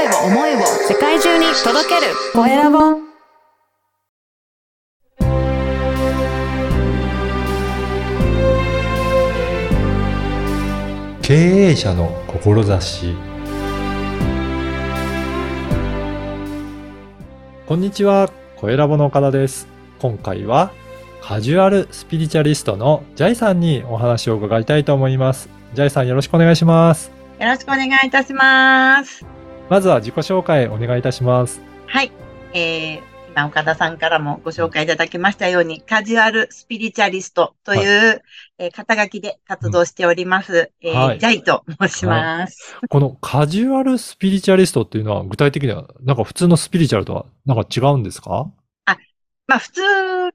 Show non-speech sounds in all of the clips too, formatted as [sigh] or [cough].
声を思いを世界中に届けるコエラボ経営者の志こんにちは、コエラボの岡田です。今回はカジュアルスピリチュアリストのジャイさんにお話を伺いたいと思います。ジャイさんよろしくお願いします。よろしくお願いいたします。まずは自己紹介お願いいたします。はい。えー、今岡田さんからもご紹介いただきましたように、カジュアルスピリチュアリストという、えー肩書きで活動しております。えーはいジャイと申します。このカジュアルスピリチュアリストっていうのは具体的にはなんか普通のスピリチュアルとはなんか違うんですか？まあ普通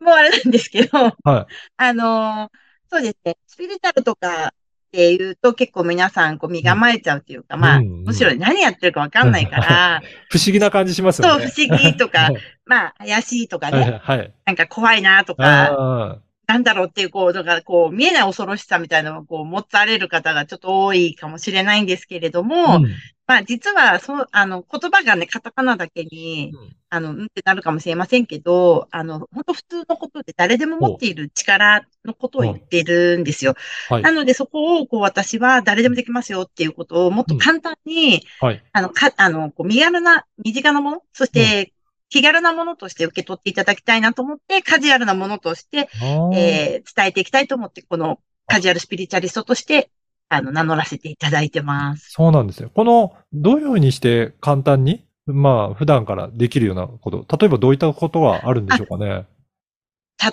もあれなんですけど、はい。あのーそうですね、スピリチュアルとかっていうと結構皆さんこう身構えちゃうっていうか、まあ、うん。うんむしろ何やってるかわかんないから、[laughs] 不思議な感じしますそう、よね。不思議とかはい、[laughs] まあ、怪しいとかはいね、はい。なんか怖いなとか、あなんだろうっていう、こう、だから、こう、見えない恐ろしさみたいなのを、こう、持たれる方がちょっと多いかもしれないんですけれども、ーうんまあ、実は、そう、あの、言葉がね、カタカナだけに、うんあの、うんってなるかもしれませんけど、あの、本当普通のことで誰でも持っている力のことを言ってるんですよ。はいな。ので、そこを、こう、私は誰でもできますよっていうことを、もっと簡単に、はい。あの、か、あの、こう、身軽な、身近なもの、そして、気軽なものとして受け取っていただきたいなと思って、カジュアルなものとして、えー伝えていきたいと思って、このカジュアルスピリチュアリストとして、あの、名乗らせていただいてます。そうなんですよ。この、どういうふうにして簡単に、まあ、普段からできるようなこと、例えばどういったことがあるんでしょうかね。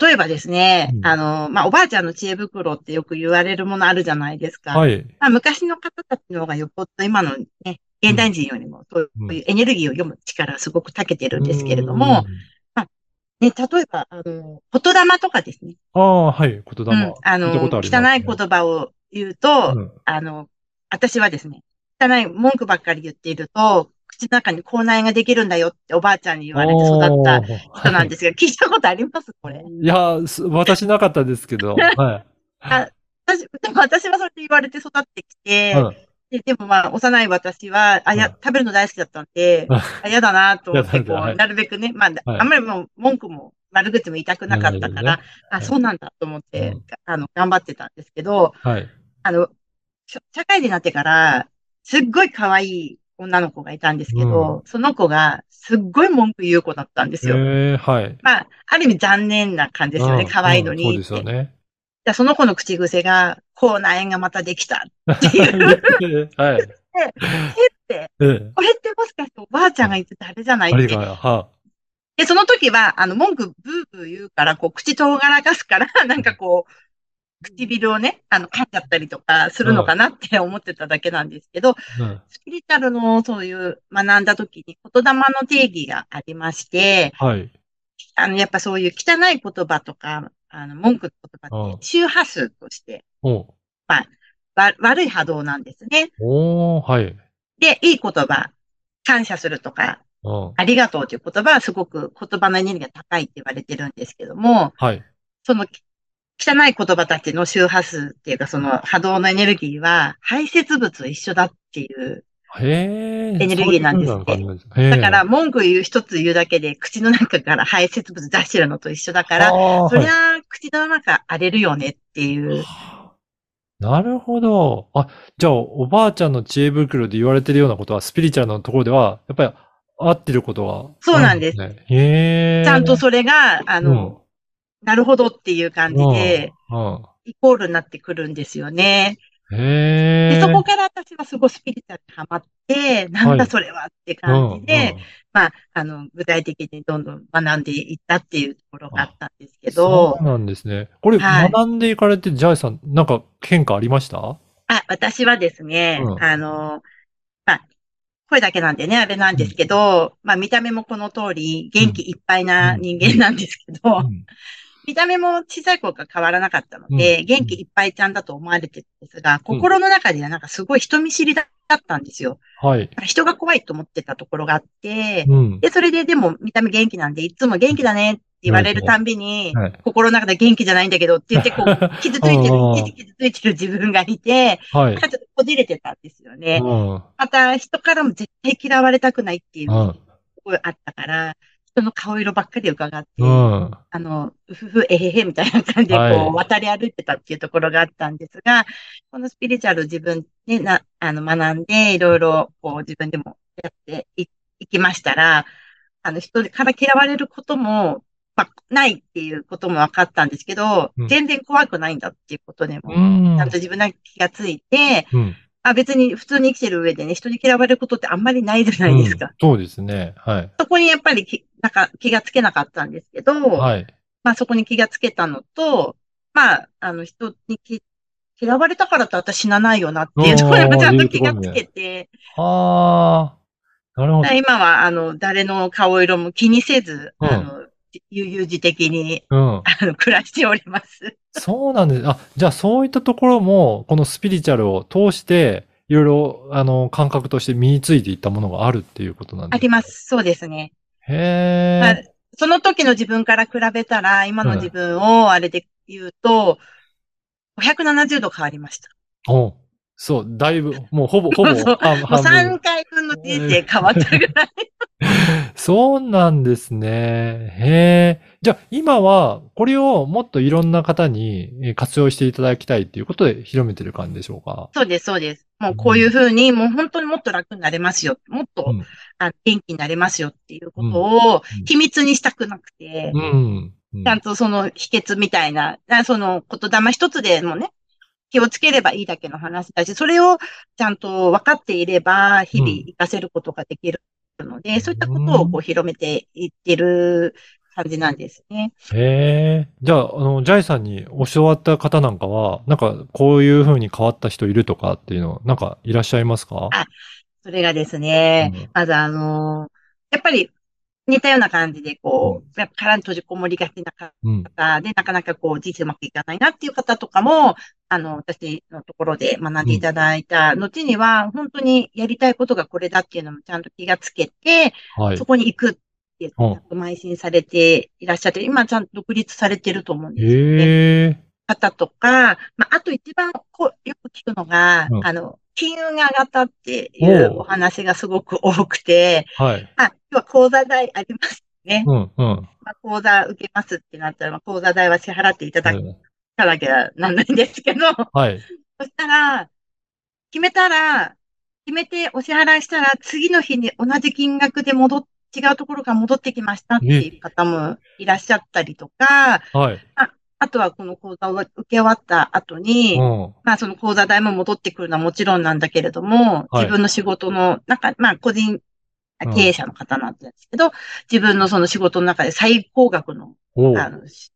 例えばですね、うんあの、まあ、おばあちゃんの知恵袋ってよく言われるものあるじゃないですか。はい。まあ、昔の方たちの方がよっぽど今のね、現代人よりもそううんいうエネルギーを読む力がすごく長けてるんですけれども、ね、例えば、あの、言霊とかですね。うん。ああ、はい。言霊。うん、あの、汚い言葉を言うと、うんあの、私はですね、汚い文句ばっかり言っていると、口の中に口内ができるんだよっておばあちゃんに言われて育った人なんですが、聞いたことあります？これ。いや、す私なかったですけど、[laughs] はい。あ私、でも私はそれで言われて育ってきて、うんででもまあ、幼い私は、あ、や、うん食べるの大好きだったんで、う [laughs] んあ嫌だなと思って、こう、なるべくね、まあ、はいあんまりもう文句も悪口も言いたくなかったから、あ、そうなんだと思って、うんあの、頑張ってたんですけど、はい。あの、社会人になってから、すっごい可愛い女の子がいたんですけど、その子がすっごい文句言う子だったんですよ。ええはい。まあ、ある意味残念な感じですよね。うん可愛いのに。うんそうですよね。でその子の口癖が、口内炎がまたできたっていう。[laughs] はい。って、ええこれってもしかしておばあちゃんが言ってたあれじゃない？って。はで、その時は、あの、文句ブーブー言うから、こう、口とがらかすから、[laughs] なんかこう、唇をね、あの、噛んじゃったりとかするのかなって思ってただけなんですけど、うん。スピリチュアルのそういう学んだ時に言霊の定義がありまして、はい。あの、やっぱそういう汚い言葉とか、あの、文句の言葉って周波数として、おわ悪い波動なんですね。おーはい。で、いい言葉、感謝するとか、うん。ありがとうという言葉はすごく言葉のエネルギーが高いって言われてるんですけども、はい。その汚い言葉たちの周波数っていうかその波動のエネルギーは排泄物と一緒だっていう。へえ。エネルギーなんですそういう風な感じなんですへえだから文句言う一つ言うだけで口の中から排泄物出してるのと一緒だから、そりはいゃ口の中荒れるよねっていう。なるほど。あ、じゃあ、おばあちゃんの知恵袋で言われてるようなことは、スピリチュアルのところでは、やっぱり合ってることは、そうなんですね。へえ。ちゃんとそれが、あうんの、なるほどっていう感じで、うん。イコールになってくるんですよね。へえ。で、そこから私はすごいスピリチュアルにハマって、なんだそれはって感じで、うんうん。まあ、あの、具体的にどんどん学んでいったっていうところがあったんですけそどう、なんですね。これ、はい。学んでいかれて、ジャイさん、なんか変化ありました？あ、私はですね、うん。あの、まあ、声だけなんでね、あれなんですけど、まあ見た目もこの通り元気いっぱいな人間なんですけど、うん見た目も小さい頃から変わらなかったので、うん元気いっぱいちゃんだと思われてるんですが、心の中ではなんかすごい人見知りだったんですよ。はい。人が怖いと思ってたところがあって、うん。で、それででも見た目元気なんで、いつも元気だねって言われるたんびに、はい。心の中で元気じゃないんだけどって言って、こう、[laughs] 傷ついてる傷ついてる自分がいて、はいなん。かちょっとこじれてたんですよね。うん。また、人からも絶対嫌われたくないっていうすごいあったから、人の顔色ばっかり伺って、うん。あの、うふふ、えへへみたいな感じで、こう、はい渡り歩いてたっていうところがあったんですが、このスピリチュアル自分でな、あの、学んで、いろいろ、こう、自分でもやっていいきましたら、あの、人から嫌われることも、まあ、ないっていうことも分かったんですけど、うん全然怖くないんだっていうことでも、うんちゃんと自分で気がついて、うん。あ、別に普通に生きてる上でね、人に嫌われることってあんまりないじゃないですか。うんそうですね。はい。そこにやっぱりき、なんか気がつけなかったんですけど、はい。まあそこに気がつけたのと、まあ、あの人にき嫌われたからって私死なないよなっていうところにも [laughs] ちゃんと気がつけて、ああ、なるほど。今はあの誰の顔色も気にせず、うんあの、悠々自適にうん。あの暮らしております。そうなんです。あ、じゃあそういったところも、このスピリチュアルを通して、いろいろ、あの、感覚として身についていったものがあるっていうことなんですか？ありま。す。そうですね。へまあえ。その時の自分から比べたら、今の自分をあれで言うと、570度変わりました。おそう、だいぶ、もうほぼ、ほぼそう半、もう半分3回分の人生変わったぐらい。[laughs] そうなんですね。へえ。じゃあ今はこれをもっといろんな方にえー活用していただきたいっていうことで広めてる感じでしょうか？そうです、そうです。もうこういうふうに、もう本当にもっと楽になれますよ。もっと、うん。あ元気になれますよっていうことをうん。秘密にしたくなくて、うん。うん。ちゃんとその秘訣みたいな、あその言霊一つでもね、気をつければいいだけの話だし、それをちゃんと分かっていれば、日々うん。活かせることができるので、そういったことをこう広めていってる感じなんですね。へえ。じゃあ、あの、ジャイさんに教わった方なんかは、なんかこういう風に変わった人いるとかっていうの、なんかいらっしゃいますか？あそれがですね、うんまずあのやっぱり似たような感じで、こう、やっぱ殻に閉じこもりがちな方うん。なかなかこう、人生うまくいかないなっていう方とかも、あの、私のところで学んでいただいた後には、本当にやりたいことがこれだっていうのもちゃんと気がつけて、はいそ。こに行くっていう、ちうんゃんと邁進されていらっしゃって、今ちゃんと独立されてると思うんですよね。へえ。方とか、まあ、あと一番こうよく聞くのが、うんあの、金運が上がったっていうお話がすごく多くて、はい。あ、今日は講座代ありますね。うん、うん。まあ、講座受けますってなったら、まあ、講座代は支払っていただはいかなきゃなんないんですけど、はい。そしたら、決めたら、決めてお支払いしたら、次の日に同じ金額で戻っ、違うところから戻ってきましたっていう方もいらっしゃったりとか、はい。あとはこの講座を受け終わった後に、うん。まあその講座代も戻ってくるのはもちろんなんだけれども、はい自分の仕事の中、まあ個人、うん経営者の方なんですけど、自分のその仕事の中で最高額のあの、し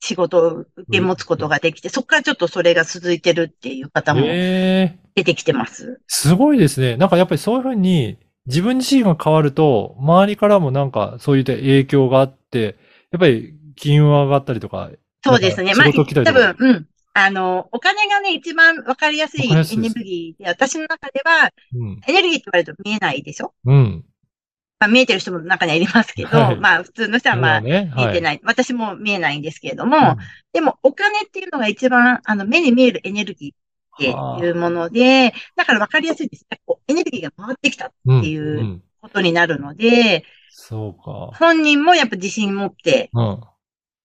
仕事を受け持つことができて、そこからちょっとそれが続いてるっていう方も。出てきてます。すごいですね。なんかやっぱりそういうふうに自分自身が変わると、周りからもなんかそういった影響があって、やっぱり金運が上がったりとか。そうですね。まあ、多か。分、うん。あの、お金がね、一番わかりやすいエネルギーで、私の中では、うん。エネルギーって言われると見えないでしょ？うん。まあ、見えてる人も中にはいますけど、はいまあ、普通の人はまあ。見えてない。私も見えないんですけれども、うんでも、お金っていうのが一番、あの、目に見えるエネルギーっていうもので、だから分かりやすいです。こうエネルギーが回ってきたうんっていうんことになるので、そうか。本人もやっぱ自信持ってうん。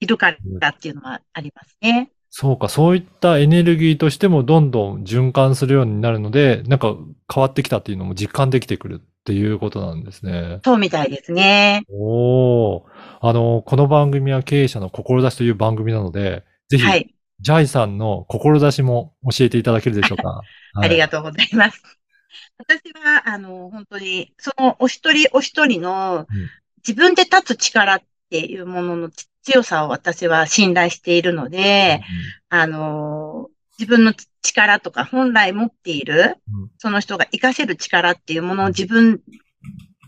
いるからっていうのはありますね。そうか。そういったエネルギーとしてもどんどん循環するようになるので、なんか変わってきたっていうのも実感できてくるっていうことなんですね。そうみたいですね。おー。あの、この番組は経営者の志という番組なので、ぜひ、はい。ジャイさんの志も教えていただけるでしょうか？[laughs] ありがととうございます。私は、あの、本当に、そのお一人お一人のうん自分で立つ力っていうものの強さを私は信頼しているので、あの、自分の力とか本来持っているうん、その人が活かせる力っていうものを自分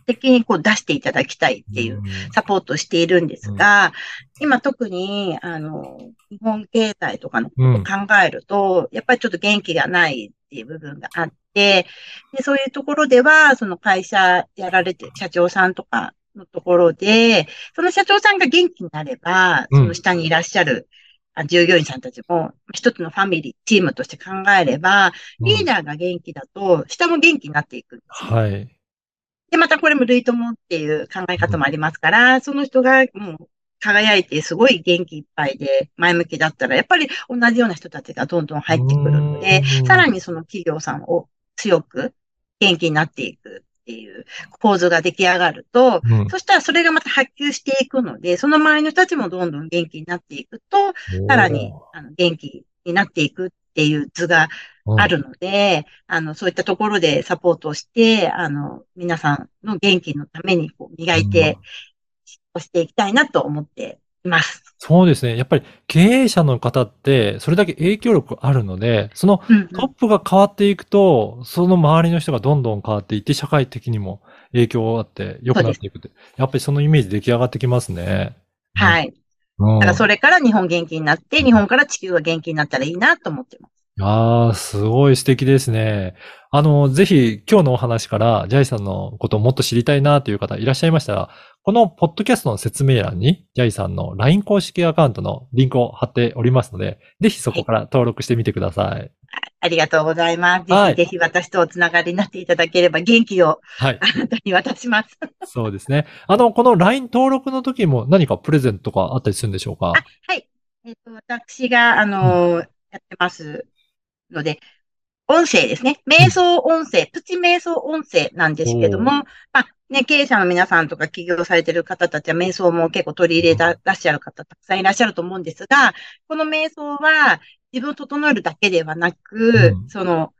的にこう出していただきたいっていうサポートをしているんですが、今特に、あの、日本経済とかのことを考えると、やっぱりちょっと元気がないっていう部分があって、でそういうところでは、その会社やられて、社長さんとかのところで、その社長さんが元気になれば、うん。その下にいらっしゃる、あ従業員さんたちも一つのファミリー、チームとして考えれば、リーダーが元気だと、下も元気になっていくんですね。はい。で、またこれも類友っていう考え方もありますから、その人がもう輝いてすごい元気いっぱいで前向きだったら、やっぱり同じような人たちがどんどん入ってくるのでうん、さらにその企業さんを強く元気になっていくっていう構図が出来上がると、うん。そしたらそれがまた波及していくので、その周りの人たちもどんどん元気になっていくと、さらにあの元気になっていくっていう図があるので、あの、そういったところでサポートをして、あの、皆さんの元気のためにこう磨いて、押していきたいなと思っています。そうですね。やっぱり経営者の方って、それだけ影響力あるので、そのうんうんトップが変わっていくと、その周りの人がどんどん変わっていって、社会的にも影響があって良くなっていくって。やっぱりそのイメージ出来上がってきますね。はい。うん。だからそれから日本元気になって、日本から地球が元気になったらいいなと思ってます。ああ、すごい素敵ですね。あの、ぜひ今日のお話からジャイさんのことをもっと知りたいなという方いらっしゃいましたら、このポッドキャストの説明欄にジャイさんの LINE 公式アカウントのリンクを貼っておりますので、ぜひそこから登録してみてください。ありがとうございます。ぜはいひぜひ私とおつながりになっていただければ元気をはい。あなたに渡します。そうですね。あの、この LINE 登録の時も何かプレゼントとかあったりするんでしょうか？あ、はい。えっ、と、私が、あのーやってますので、音声ですね。瞑想音声、プチ瞑想音声なんですけども、おまあ、ね、経営者の皆さんとか起業されてる方たちは瞑想も結構取り入れたらっしゃる方たくさんいらっしゃると思うんですが、この瞑想は自分を整えるだけではなく、うん。その、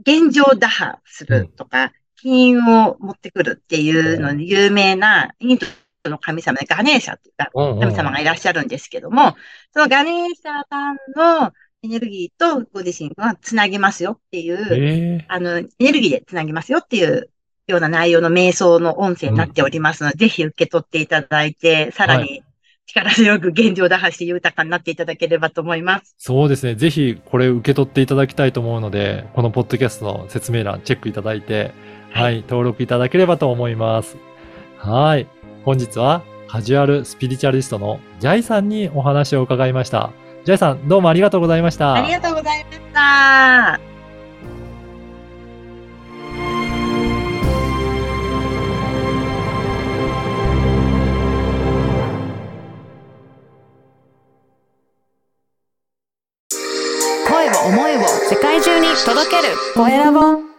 現状打破するとか、金運を持ってくるっていうのに有名な、インドの神様でガネーシャっていう神様がいらっしゃるんですけども、そのガネーシャさんのエネルギーとご自身がつなぎますよっていう、ええあの、エネルギーでつなぎますよっていうような内容の瞑想の音声になっておりますので、ぜひ受け取っていただいて、さらはに力強く現状打破して豊かになっていただければと思います。そうですね。ぜひこれ受け取っていただきたいと思うので、このポッドキャストの説明欄チェックいただいて、はいはい、登録いただければと思います。はい。本日はカジュアルスピリチュアリストのジャイさんにお話を伺いました。ジャイさん、どうもありがとうございました。ありがとうございました。に届ける。コエラボ